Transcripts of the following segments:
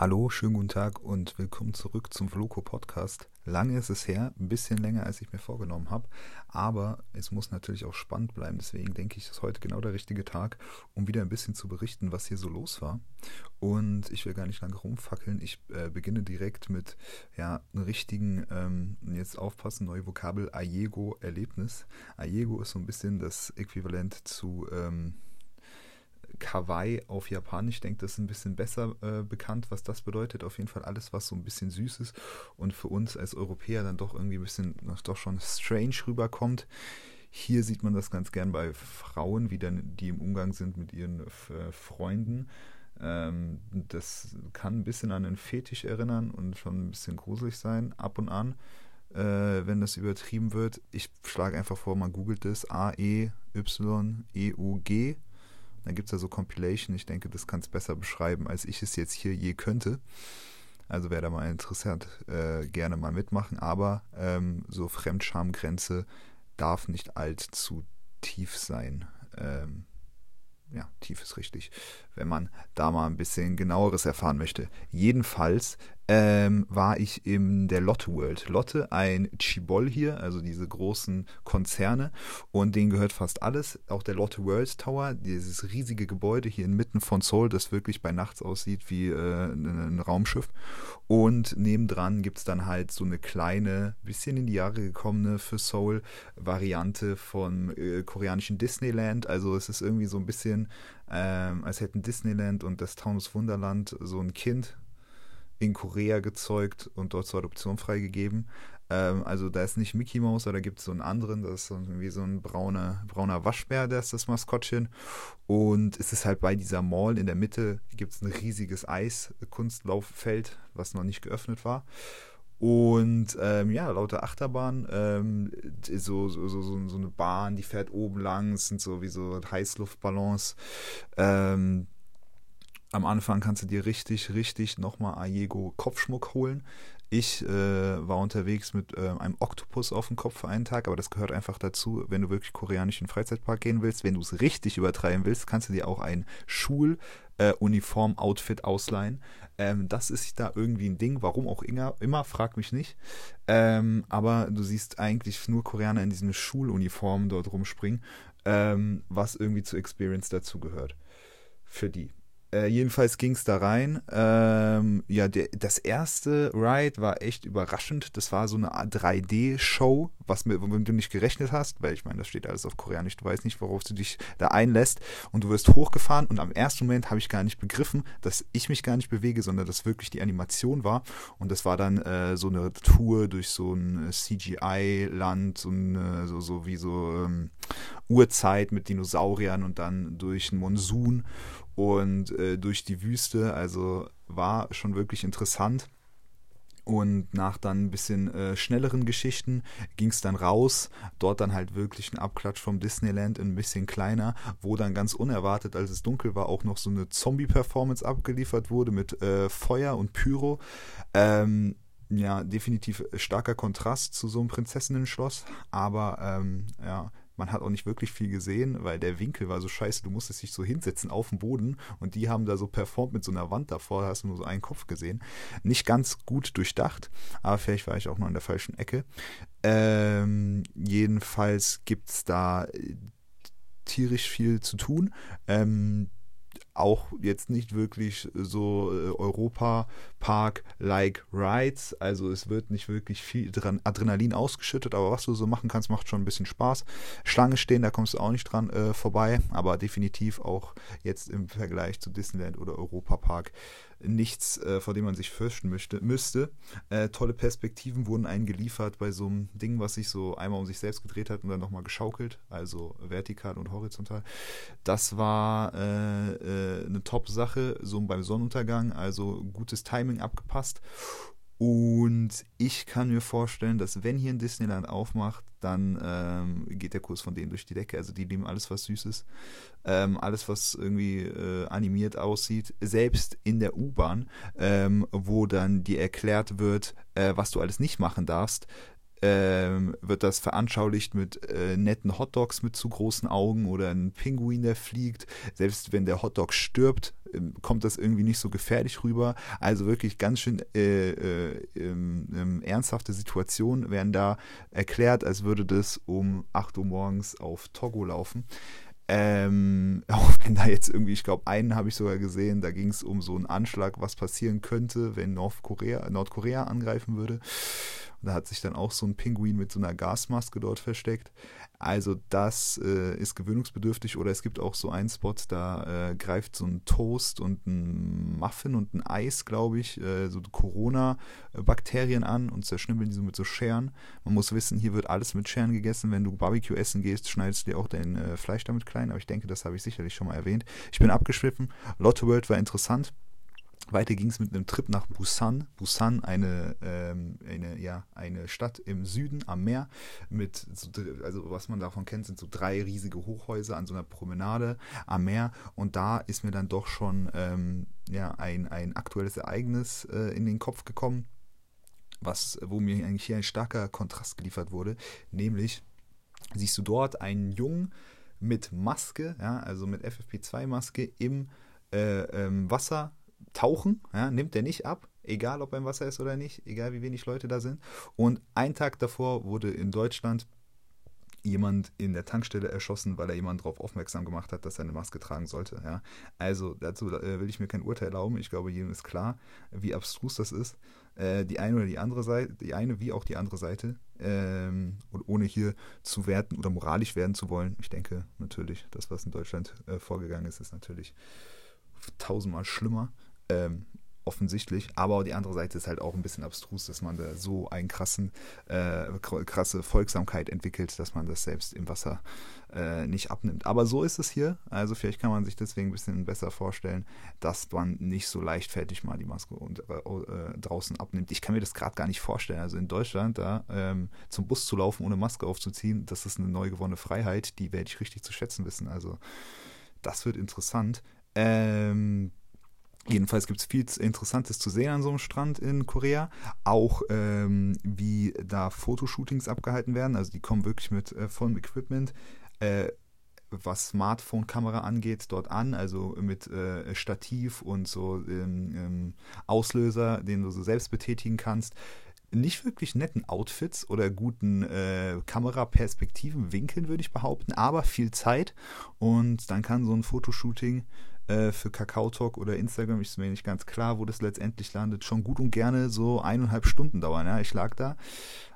Hallo, schönen guten Tag und willkommen zurück zum Vloco Podcast. Lange ist es her, ein bisschen länger, als ich mir vorgenommen habe, aber es muss natürlich auch spannend bleiben. Deswegen denke ich, ist heute genau der richtige Tag, um wieder ein bisschen zu berichten, was hier so los war. Und ich will gar nicht lange rumfackeln. Ich äh, beginne direkt mit ja, einem richtigen, ähm, jetzt aufpassen, neue Vokabel, Ayego-Erlebnis. Ayego ist so ein bisschen das Äquivalent zu. Ähm, Kawaii auf Japanisch. Ich denke, das ist ein bisschen besser äh, bekannt, was das bedeutet. Auf jeden Fall alles, was so ein bisschen süß ist und für uns als Europäer dann doch irgendwie ein bisschen doch schon strange rüberkommt. Hier sieht man das ganz gern bei Frauen, wie dann die im Umgang sind mit ihren äh, Freunden. Ähm, das kann ein bisschen an einen Fetisch erinnern und schon ein bisschen gruselig sein, ab und an, äh, wenn das übertrieben wird. Ich schlage einfach vor, man googelt es A-E-Y-E-U-G dann gibt es da so Compilation. Ich denke, das kann es besser beschreiben, als ich es jetzt hier je könnte. Also wer da mal interessiert, äh, gerne mal mitmachen. Aber ähm, so Fremdschamgrenze darf nicht allzu tief sein. Ähm, ja, tief ist richtig, wenn man da mal ein bisschen genaueres erfahren möchte. Jedenfalls ähm, war ich in der Lotte World. Lotte, ein Chibol hier, also diese großen Konzerne und denen gehört fast alles. Auch der Lotte World Tower, dieses riesige Gebäude hier inmitten von Seoul, das wirklich bei Nachts aussieht wie äh, ein Raumschiff. Und nebendran gibt es dann halt so eine kleine, bisschen in die Jahre gekommene für Seoul Variante vom äh, koreanischen Disneyland. Also es ist irgendwie so ein bisschen, ähm, als hätten Disneyland und das Taunus Wunderland so ein Kind in Korea gezeugt und dort zur Adoption freigegeben. Ähm, also da ist nicht Mickey Mouse, da gibt es so einen anderen, das ist irgendwie so ein brauner, brauner Waschbär, der ist das Maskottchen. Und es ist halt bei dieser Mall in der Mitte gibt es ein riesiges Eiskunstlauffeld, was noch nicht geöffnet war. Und ähm, ja, lauter Achterbahn, ähm, so, so, so, so, eine Bahn, die fährt oben lang, es sind so wie so Heißluftballons. Ähm, am Anfang kannst du dir richtig, richtig nochmal Ayego Kopfschmuck holen. Ich äh, war unterwegs mit äh, einem Oktopus auf dem Kopf für einen Tag, aber das gehört einfach dazu, wenn du wirklich koreanischen Freizeitpark gehen willst. Wenn du es richtig übertreiben willst, kannst du dir auch ein Schuluniform-Outfit äh, ausleihen. Ähm, das ist da irgendwie ein Ding, warum auch immer, immer frag mich nicht. Ähm, aber du siehst eigentlich nur Koreaner in diesen Schuluniformen dort rumspringen, ähm, was irgendwie zur Experience dazugehört. Für die. Äh, jedenfalls ging es da rein. Ähm, ja, der, das erste Ride war echt überraschend. Das war so eine 3D-Show, was mit, womit du nicht gerechnet hast, weil ich meine, das steht alles auf Koreanisch. Du weißt nicht, worauf du dich da einlässt. Und du wirst hochgefahren und am ersten Moment habe ich gar nicht begriffen, dass ich mich gar nicht bewege, sondern dass wirklich die Animation war. Und das war dann äh, so eine Tour durch so ein CGI-Land, so, so, so wie so ähm, Urzeit mit Dinosauriern und dann durch einen Monsun und äh, durch die Wüste. Also war schon wirklich interessant. Und nach dann ein bisschen äh, schnelleren Geschichten ging es dann raus. Dort dann halt wirklich ein Abklatsch vom Disneyland, ein bisschen kleiner, wo dann ganz unerwartet, als es dunkel war, auch noch so eine Zombie-Performance abgeliefert wurde mit äh, Feuer und Pyro. Ähm, ja, definitiv starker Kontrast zu so einem Prinzessinnen-Schloss. Aber ähm, ja, man hat auch nicht wirklich viel gesehen, weil der Winkel war so scheiße, du musstest dich so hinsetzen auf dem Boden und die haben da so performt mit so einer Wand davor, da hast du nur so einen Kopf gesehen. Nicht ganz gut durchdacht, aber vielleicht war ich auch noch in der falschen Ecke. Ähm, jedenfalls gibt es da äh, tierisch viel zu tun. Ähm, auch jetzt nicht wirklich so äh, Europa-Park-like Rides. Also es wird nicht wirklich viel Adrenalin ausgeschüttet, aber was du so machen kannst, macht schon ein bisschen Spaß. Schlange stehen, da kommst du auch nicht dran äh, vorbei, aber definitiv auch jetzt im Vergleich zu Disneyland oder Europa-Park nichts, äh, vor dem man sich fürchten möchte, müsste. Äh, tolle Perspektiven wurden eingeliefert bei so einem Ding, was sich so einmal um sich selbst gedreht hat und dann nochmal geschaukelt, also vertikal und horizontal. Das war äh, äh eine Top-Sache, so beim Sonnenuntergang, also gutes Timing abgepasst. Und ich kann mir vorstellen, dass wenn hier ein Disneyland aufmacht, dann ähm, geht der Kurs von denen durch die Decke. Also die lieben alles, was süß ist. Ähm, alles, was irgendwie äh, animiert aussieht. Selbst in der U-Bahn, ähm, wo dann dir erklärt wird, äh, was du alles nicht machen darfst, ähm, wird das veranschaulicht mit äh, netten Hotdogs mit zu großen Augen oder ein Pinguin, der fliegt. Selbst wenn der Hotdog stirbt, ähm, kommt das irgendwie nicht so gefährlich rüber. Also wirklich ganz schön äh, äh, ähm, ernsthafte Situationen werden da erklärt, als würde das um 8 Uhr morgens auf Togo laufen. Ähm, auch wenn da jetzt irgendwie, ich glaube, einen habe ich sogar gesehen, da ging es um so einen Anschlag, was passieren könnte, wenn Nordkorea, Nordkorea angreifen würde. Und da hat sich dann auch so ein Pinguin mit so einer Gasmaske dort versteckt. Also das äh, ist gewöhnungsbedürftig oder es gibt auch so einen Spot, da äh, greift so ein Toast und ein Muffin und ein Eis, glaube ich, äh, so Corona-Bakterien an und zerschnippeln die so mit so Scheren. Man muss wissen, hier wird alles mit Scheren gegessen. Wenn du Barbecue essen gehst, schneidest du dir auch dein äh, Fleisch damit klein. Aber ich denke, das habe ich sicherlich schon mal erwähnt. Ich bin abgeschwiffen. Lotto World war interessant. Weiter ging es mit einem Trip nach Busan. Busan, eine, ähm, eine, ja, eine Stadt im Süden am Meer mit, so, also was man davon kennt, sind so drei riesige Hochhäuser an so einer Promenade am Meer. Und da ist mir dann doch schon ähm, ja, ein, ein aktuelles Ereignis äh, in den Kopf gekommen, was, wo mir eigentlich hier ein starker Kontrast geliefert wurde. Nämlich siehst du dort einen Jungen mit Maske, ja, also mit FFP2-Maske im äh, ähm, Wasser tauchen, ja, nimmt er nicht ab, egal ob er im Wasser ist oder nicht, egal wie wenig Leute da sind. Und einen Tag davor wurde in Deutschland jemand in der Tankstelle erschossen, weil er jemand darauf aufmerksam gemacht hat, dass er eine Maske tragen sollte. Ja. Also dazu äh, will ich mir kein Urteil erlauben. Ich glaube, jedem ist klar, wie abstrus das ist. Äh, die eine oder die andere Seite, die eine wie auch die andere Seite. Ähm, und ohne hier zu werten oder moralisch werden zu wollen. Ich denke natürlich, das, was in Deutschland äh, vorgegangen ist, ist natürlich tausendmal schlimmer ähm, offensichtlich, aber die andere Seite ist halt auch ein bisschen abstrus, dass man da so eine äh, krasse Folgsamkeit entwickelt, dass man das selbst im Wasser äh, nicht abnimmt. Aber so ist es hier, also vielleicht kann man sich deswegen ein bisschen besser vorstellen, dass man nicht so leichtfertig mal die Maske und, äh, äh draußen abnimmt. Ich kann mir das gerade gar nicht vorstellen. Also in Deutschland da ähm, zum Bus zu laufen, ohne Maske aufzuziehen, das ist eine neu gewonnene Freiheit, die werde ich richtig zu schätzen wissen. Also das wird interessant. Ähm, Jedenfalls gibt es viel Interessantes zu sehen an so einem Strand in Korea. Auch ähm, wie da Fotoshootings abgehalten werden. Also die kommen wirklich mit äh, vollem Equipment. Äh, was Smartphone-Kamera angeht, dort an, also mit äh, Stativ und so ähm, ähm, Auslöser, den du so selbst betätigen kannst. Nicht wirklich netten Outfits oder guten äh, Kameraperspektiven, Winkeln, würde ich behaupten, aber viel Zeit. Und dann kann so ein Fotoshooting äh, für Kakao Talk oder Instagram, ist mir nicht ganz klar, wo das letztendlich landet, schon gut und gerne so eineinhalb Stunden dauern. Ja? Ich lag da,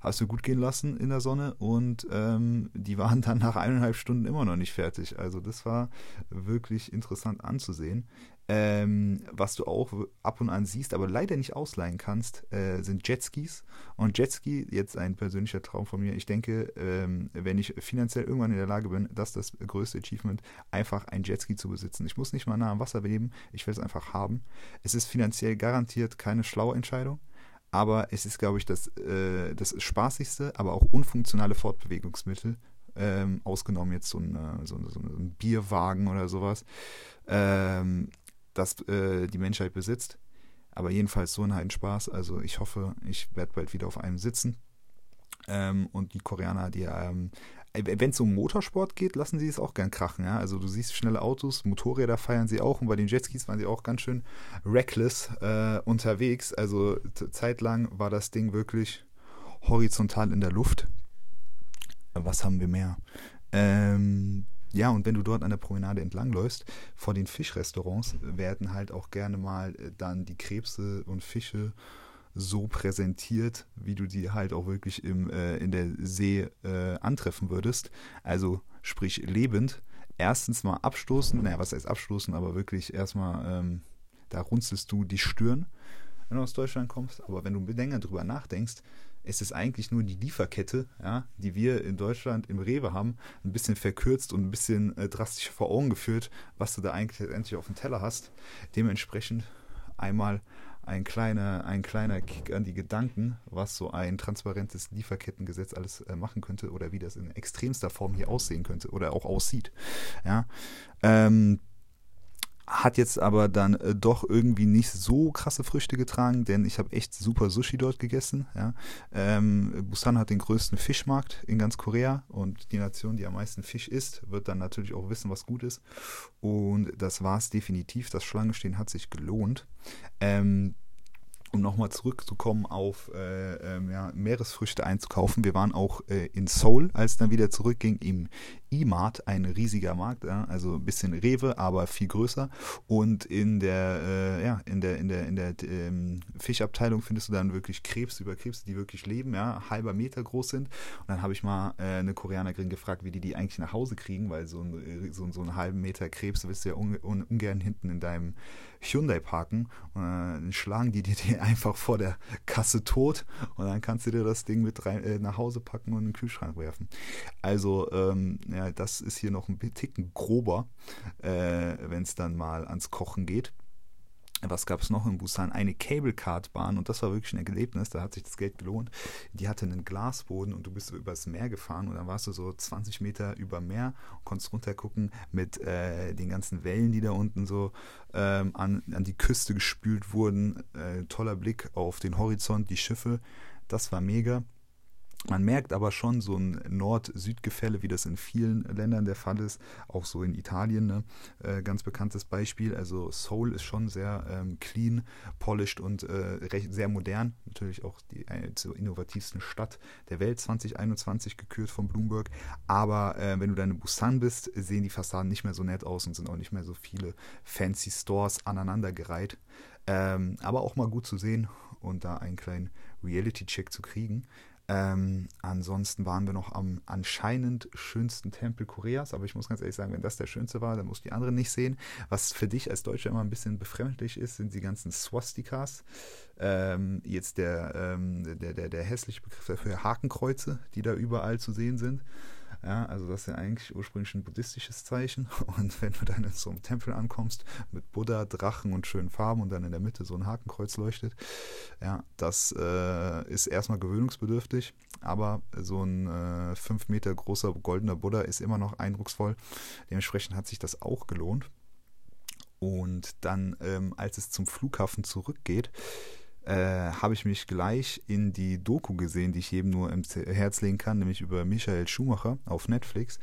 hast du gut gehen lassen in der Sonne und ähm, die waren dann nach eineinhalb Stunden immer noch nicht fertig. Also das war wirklich interessant anzusehen. Ähm, was du auch ab und an siehst, aber leider nicht ausleihen kannst, äh, sind Jetskis. Und Jetski, jetzt ein persönlicher Traum von mir. Ich denke, ähm, wenn ich finanziell irgendwann in der Lage bin, das ist das größte Achievement, einfach ein Jetski zu besitzen. Ich muss nicht mal nah am Wasser leben, ich will es einfach haben. Es ist finanziell garantiert keine schlaue Entscheidung aber es ist, glaube ich, das, äh, das spaßigste, aber auch unfunktionale Fortbewegungsmittel, ähm, ausgenommen jetzt so ein, so, so ein Bierwagen oder sowas. Ähm, das äh, die Menschheit besitzt. Aber jedenfalls so ein Spaß. Also ich hoffe, ich werde bald wieder auf einem sitzen. Ähm, und die Koreaner, die, ähm, wenn es um Motorsport geht, lassen sie es auch gern krachen. Ja? Also du siehst schnelle Autos, Motorräder feiern sie auch und bei den Jetskis waren sie auch ganz schön reckless äh, unterwegs. Also zeitlang war das Ding wirklich horizontal in der Luft. Was haben wir mehr? Ähm, ja, und wenn du dort an der Promenade entlangläufst, vor den Fischrestaurants werden halt auch gerne mal äh, dann die Krebse und Fische so präsentiert, wie du die halt auch wirklich im, äh, in der See äh, antreffen würdest. Also sprich lebend. Erstens mal abstoßen, naja, was heißt abstoßen, aber wirklich erstmal, ähm, da runzelst du die Stirn, wenn du aus Deutschland kommst. Aber wenn du länger drüber nachdenkst, ist es eigentlich nur die Lieferkette, ja, die wir in Deutschland im Rewe haben, ein bisschen verkürzt und ein bisschen äh, drastisch vor Augen geführt, was du da eigentlich endlich auf dem Teller hast. Dementsprechend einmal ein kleiner, ein kleiner Kick an die Gedanken, was so ein transparentes Lieferkettengesetz alles äh, machen könnte oder wie das in extremster Form hier aussehen könnte oder auch aussieht. Ja. Ähm, Hat jetzt aber dann äh, doch irgendwie nicht so krasse Früchte getragen, denn ich habe echt super Sushi dort gegessen. Ja. Ähm, Busan hat den größten Fischmarkt in ganz Korea und die Nation, die am meisten Fisch isst, wird dann natürlich auch wissen, was gut ist. Und das war es definitiv. Das Schlangenstehen hat sich gelohnt. Ähm, um nochmal zurückzukommen auf äh, ähm, ja, Meeresfrüchte einzukaufen. Wir waren auch äh, in Seoul, als dann wieder zurückging, im E-Mart, ein riesiger Markt, ja, also ein bisschen Rewe, aber viel größer. Und in der, äh, ja, in der, in der, in der ähm, Fischabteilung findest du dann wirklich Krebs über Krebs, die wirklich leben, ja, halber Meter groß sind. Und dann habe ich mal äh, eine Koreanerin gefragt, wie die die eigentlich nach Hause kriegen, weil so, ein, so, so einen halben Meter Krebs willst du ja un, un, ungern hinten in deinem Hyundai parken. Und dann schlagen die dir die einfach vor der Kasse tot und dann kannst du dir das Ding mit rein, äh, nach Hause packen und in den Kühlschrank werfen. Also, ähm, ja, das ist hier noch ein Ticken grober, äh, wenn es dann mal ans Kochen geht was gab es noch in Busan? Eine Cable Card Bahn und das war wirklich ein Erlebnis, da hat sich das Geld gelohnt. Die hatte einen Glasboden und du bist übers Meer gefahren und dann warst du so 20 Meter über Meer und konntest runtergucken mit äh, den ganzen Wellen, die da unten so ähm, an, an die Küste gespült wurden. Äh, toller Blick auf den Horizont, die Schiffe, das war mega. Man merkt aber schon so ein Nord-Süd-Gefälle, wie das in vielen Ländern der Fall ist, auch so in Italien, ne? äh, ganz bekanntes Beispiel. Also Seoul ist schon sehr ähm, clean, polished und äh, recht, sehr modern. Natürlich auch die eine zur innovativsten Stadt der Welt 2021 gekürt von Bloomberg. Aber äh, wenn du dann in Busan bist, sehen die Fassaden nicht mehr so nett aus und sind auch nicht mehr so viele fancy Stores aneinandergereiht. Ähm, aber auch mal gut zu sehen und da einen kleinen Reality-Check zu kriegen. Ähm, ansonsten waren wir noch am anscheinend schönsten Tempel Koreas, aber ich muss ganz ehrlich sagen, wenn das der schönste war, dann muss die anderen nicht sehen. Was für dich als Deutscher immer ein bisschen befremdlich ist, sind die ganzen Swastikas. Ähm, jetzt der, ähm, der, der, der hässliche Begriff dafür Hakenkreuze, die da überall zu sehen sind. Ja, also das ist ja eigentlich ursprünglich ein buddhistisches Zeichen. Und wenn du dann in so einem Tempel ankommst mit Buddha, Drachen und schönen Farben und dann in der Mitte so ein Hakenkreuz leuchtet, ja, das äh, ist erstmal gewöhnungsbedürftig, aber so ein äh, fünf Meter großer goldener Buddha ist immer noch eindrucksvoll. Dementsprechend hat sich das auch gelohnt. Und dann, ähm, als es zum Flughafen zurückgeht, äh, habe ich mich gleich in die Doku gesehen, die ich jedem nur im Herz legen kann, nämlich über Michael Schumacher auf Netflix.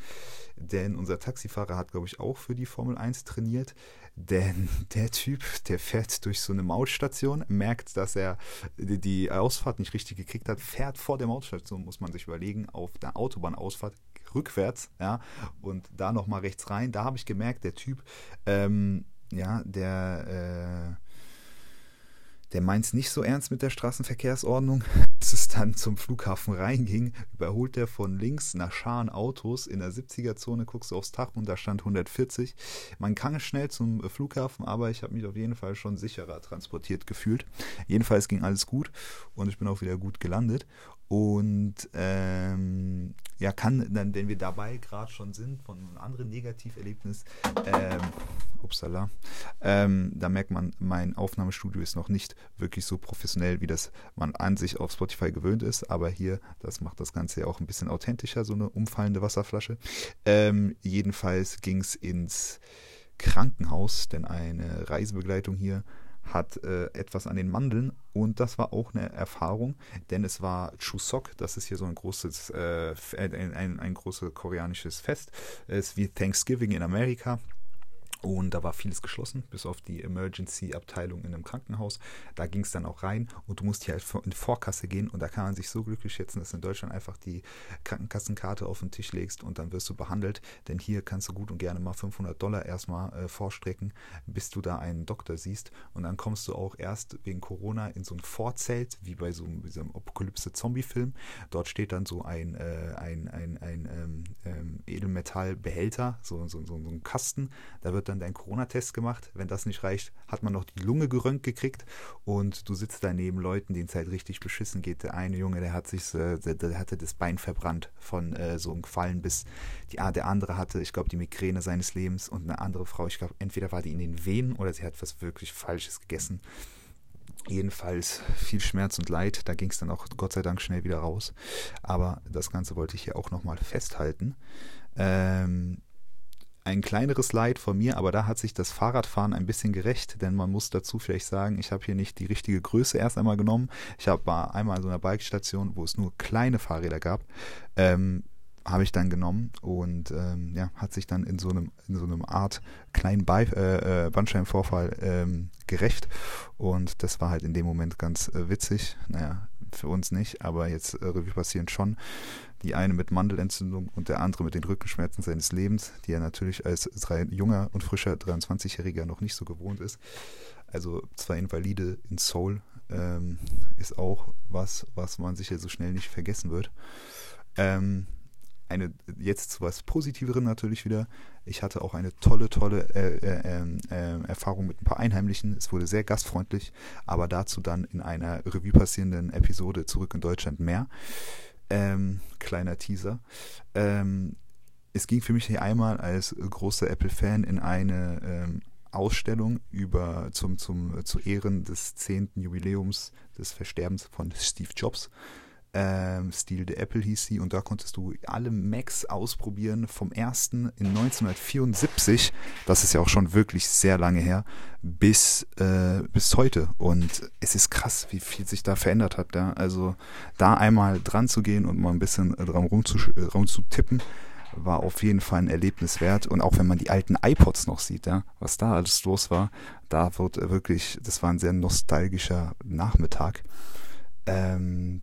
Denn unser Taxifahrer hat, glaube ich, auch für die Formel 1 trainiert. Denn der Typ, der fährt durch so eine Mautstation, merkt, dass er die Ausfahrt nicht richtig gekriegt hat, fährt vor der Mautstation, muss man sich überlegen, auf der Autobahnausfahrt rückwärts, ja, und da nochmal rechts rein. Da habe ich gemerkt, der Typ, ähm, ja, der, äh, der meint es nicht so ernst mit der Straßenverkehrsordnung. Als es dann zum Flughafen reinging, überholt er von links nach Scharen Autos. In der 70er-Zone guckst du aufs Tag und da stand 140. Man kann schnell zum Flughafen, aber ich habe mich auf jeden Fall schon sicherer transportiert gefühlt. Jedenfalls ging alles gut und ich bin auch wieder gut gelandet. Und ähm, ja, kann dann, wenn wir dabei gerade schon sind, von einem anderen Negativerlebnis, ähm, upsala, ähm, da merkt man, mein Aufnahmestudio ist noch nicht wirklich so professionell, wie das man an sich auf Spotify gewöhnt ist. Aber hier, das macht das Ganze ja auch ein bisschen authentischer, so eine umfallende Wasserflasche. Ähm, jedenfalls ging es ins Krankenhaus, denn eine Reisebegleitung hier hat äh, etwas an den Mandeln. Und das war auch eine Erfahrung, denn es war Chuseok, das ist hier so ein großes, äh, ein, ein, ein großes koreanisches Fest, es ist wie Thanksgiving in Amerika und da war vieles geschlossen, bis auf die Emergency-Abteilung in einem Krankenhaus. Da ging es dann auch rein und du musst hier halt in Vorkasse gehen und da kann man sich so glücklich schätzen, dass du in Deutschland einfach die Krankenkassenkarte auf den Tisch legst und dann wirst du behandelt. Denn hier kannst du gut und gerne mal 500 Dollar erstmal äh, vorstrecken, bis du da einen Doktor siehst. Und dann kommst du auch erst wegen Corona in so ein Vorzelt, wie bei so, einem Apokalypse-Zombie-Film. Dort steht dann so ein, äh, ein, ein, ein ähm, ähm, Edelmetallbehälter, so, so, so, so ein Kasten. Da wird dann dein Corona-Test gemacht. Wenn das nicht reicht, hat man noch die Lunge gerönt gekriegt und du sitzt da neben Leuten, denen es halt richtig beschissen geht. Der eine Junge, der hat sich, äh, der, der hatte das Bein verbrannt von äh, so einem Gefallen bis die, der andere hatte, ich glaube, die Migräne seines Lebens und eine andere Frau, ich glaube, entweder war die in den Venen oder sie hat was wirklich Falsches gegessen. Jedenfalls viel Schmerz und Leid. Da ging es dann auch Gott sei Dank schnell wieder raus. Aber das Ganze wollte ich hier auch nochmal festhalten. Ähm, ein kleineres Leid von mir, aber da hat sich das Fahrradfahren ein bisschen gerecht, denn man muss dazu vielleicht sagen, ich habe hier nicht die richtige Größe erst einmal genommen. Ich habe einmal an so einer Bikestation, wo es nur kleine Fahrräder gab. Ähm, habe ich dann genommen und ähm, ja, hat sich dann in so einem, in so einem Art kleinen Be äh, äh, Bandscheibenvorfall ähm, gerecht. Und das war halt in dem Moment ganz äh, witzig. Naja, für uns nicht, aber jetzt äh, Revue passieren schon. Die eine mit Mandelentzündung und der andere mit den Rückenschmerzen seines Lebens, die er natürlich als junger und frischer 23-Jähriger noch nicht so gewohnt ist. Also zwei Invalide in Seoul ähm, ist auch was, was man sicher so schnell nicht vergessen wird. Ähm, eine jetzt zu was Positiveren natürlich wieder. Ich hatte auch eine tolle, tolle äh, äh, äh, Erfahrung mit ein paar Einheimlichen. Es wurde sehr gastfreundlich, aber dazu dann in einer Revue passierenden Episode zurück in Deutschland mehr. Ähm, kleiner Teaser. Ähm, es ging für mich hier einmal als großer Apple-Fan in eine ähm, Ausstellung über zum, zum, zu Ehren des zehnten Jubiläums des Versterbens von Steve Jobs ähm, Stil de Apple hieß sie und da konntest du alle Macs ausprobieren vom ersten in 1974, das ist ja auch schon wirklich sehr lange her, bis, äh, bis heute und es ist krass, wie viel sich da verändert hat. Ja? Also da einmal dran zu gehen und mal ein bisschen dran rumzutippen, war auf jeden Fall ein Erlebnis wert. Und auch wenn man die alten iPods noch sieht, ja, was da alles los war, da wird wirklich, das war ein sehr nostalgischer Nachmittag. Ähm,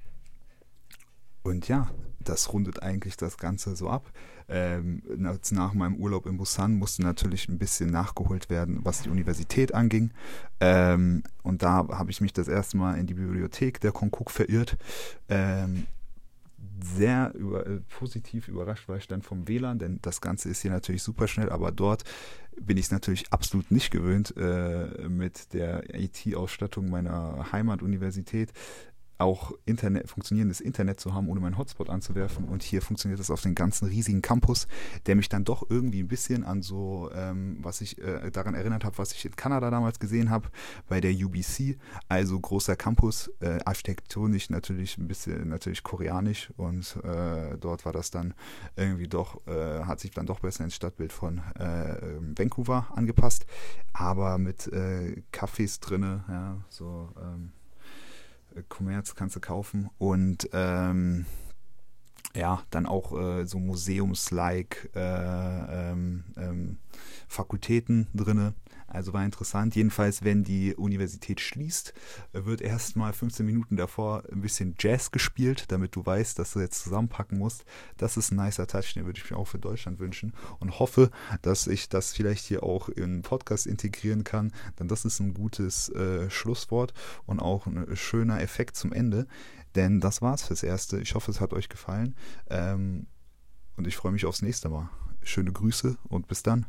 und ja, das rundet eigentlich das Ganze so ab. Ähm, nach meinem Urlaub in Busan musste natürlich ein bisschen nachgeholt werden, was die Universität anging. Ähm, und da habe ich mich das erste Mal in die Bibliothek der Konkuk verirrt. Ähm, sehr über, äh, positiv überrascht war ich dann vom WLAN, denn das Ganze ist hier natürlich super schnell, aber dort bin ich es natürlich absolut nicht gewöhnt äh, mit der IT-Ausstattung meiner Heimatuniversität auch Internet, funktionierendes Internet zu haben, ohne meinen Hotspot anzuwerfen. Und hier funktioniert das auf den ganzen riesigen Campus, der mich dann doch irgendwie ein bisschen an so, ähm, was ich äh, daran erinnert habe, was ich in Kanada damals gesehen habe, bei der UBC. Also großer Campus, äh, architektonisch natürlich ein bisschen natürlich koreanisch und äh, dort war das dann irgendwie doch, äh, hat sich dann doch besser ins Stadtbild von äh, Vancouver angepasst, aber mit äh, Cafés drinne, ja, so ähm, Commerz kannst du kaufen und ähm, ja, dann auch äh, so Museums-like äh, ähm, ähm, Fakultäten drinne. Also war interessant. Jedenfalls, wenn die Universität schließt, wird erstmal 15 Minuten davor ein bisschen Jazz gespielt, damit du weißt, dass du jetzt zusammenpacken musst. Das ist ein nicer Touch, den würde ich mir auch für Deutschland wünschen und hoffe, dass ich das vielleicht hier auch im Podcast integrieren kann, denn das ist ein gutes äh, Schlusswort und auch ein schöner Effekt zum Ende. Denn das war's fürs Erste. Ich hoffe, es hat euch gefallen. Ähm, und ich freue mich aufs nächste Mal. Schöne Grüße und bis dann.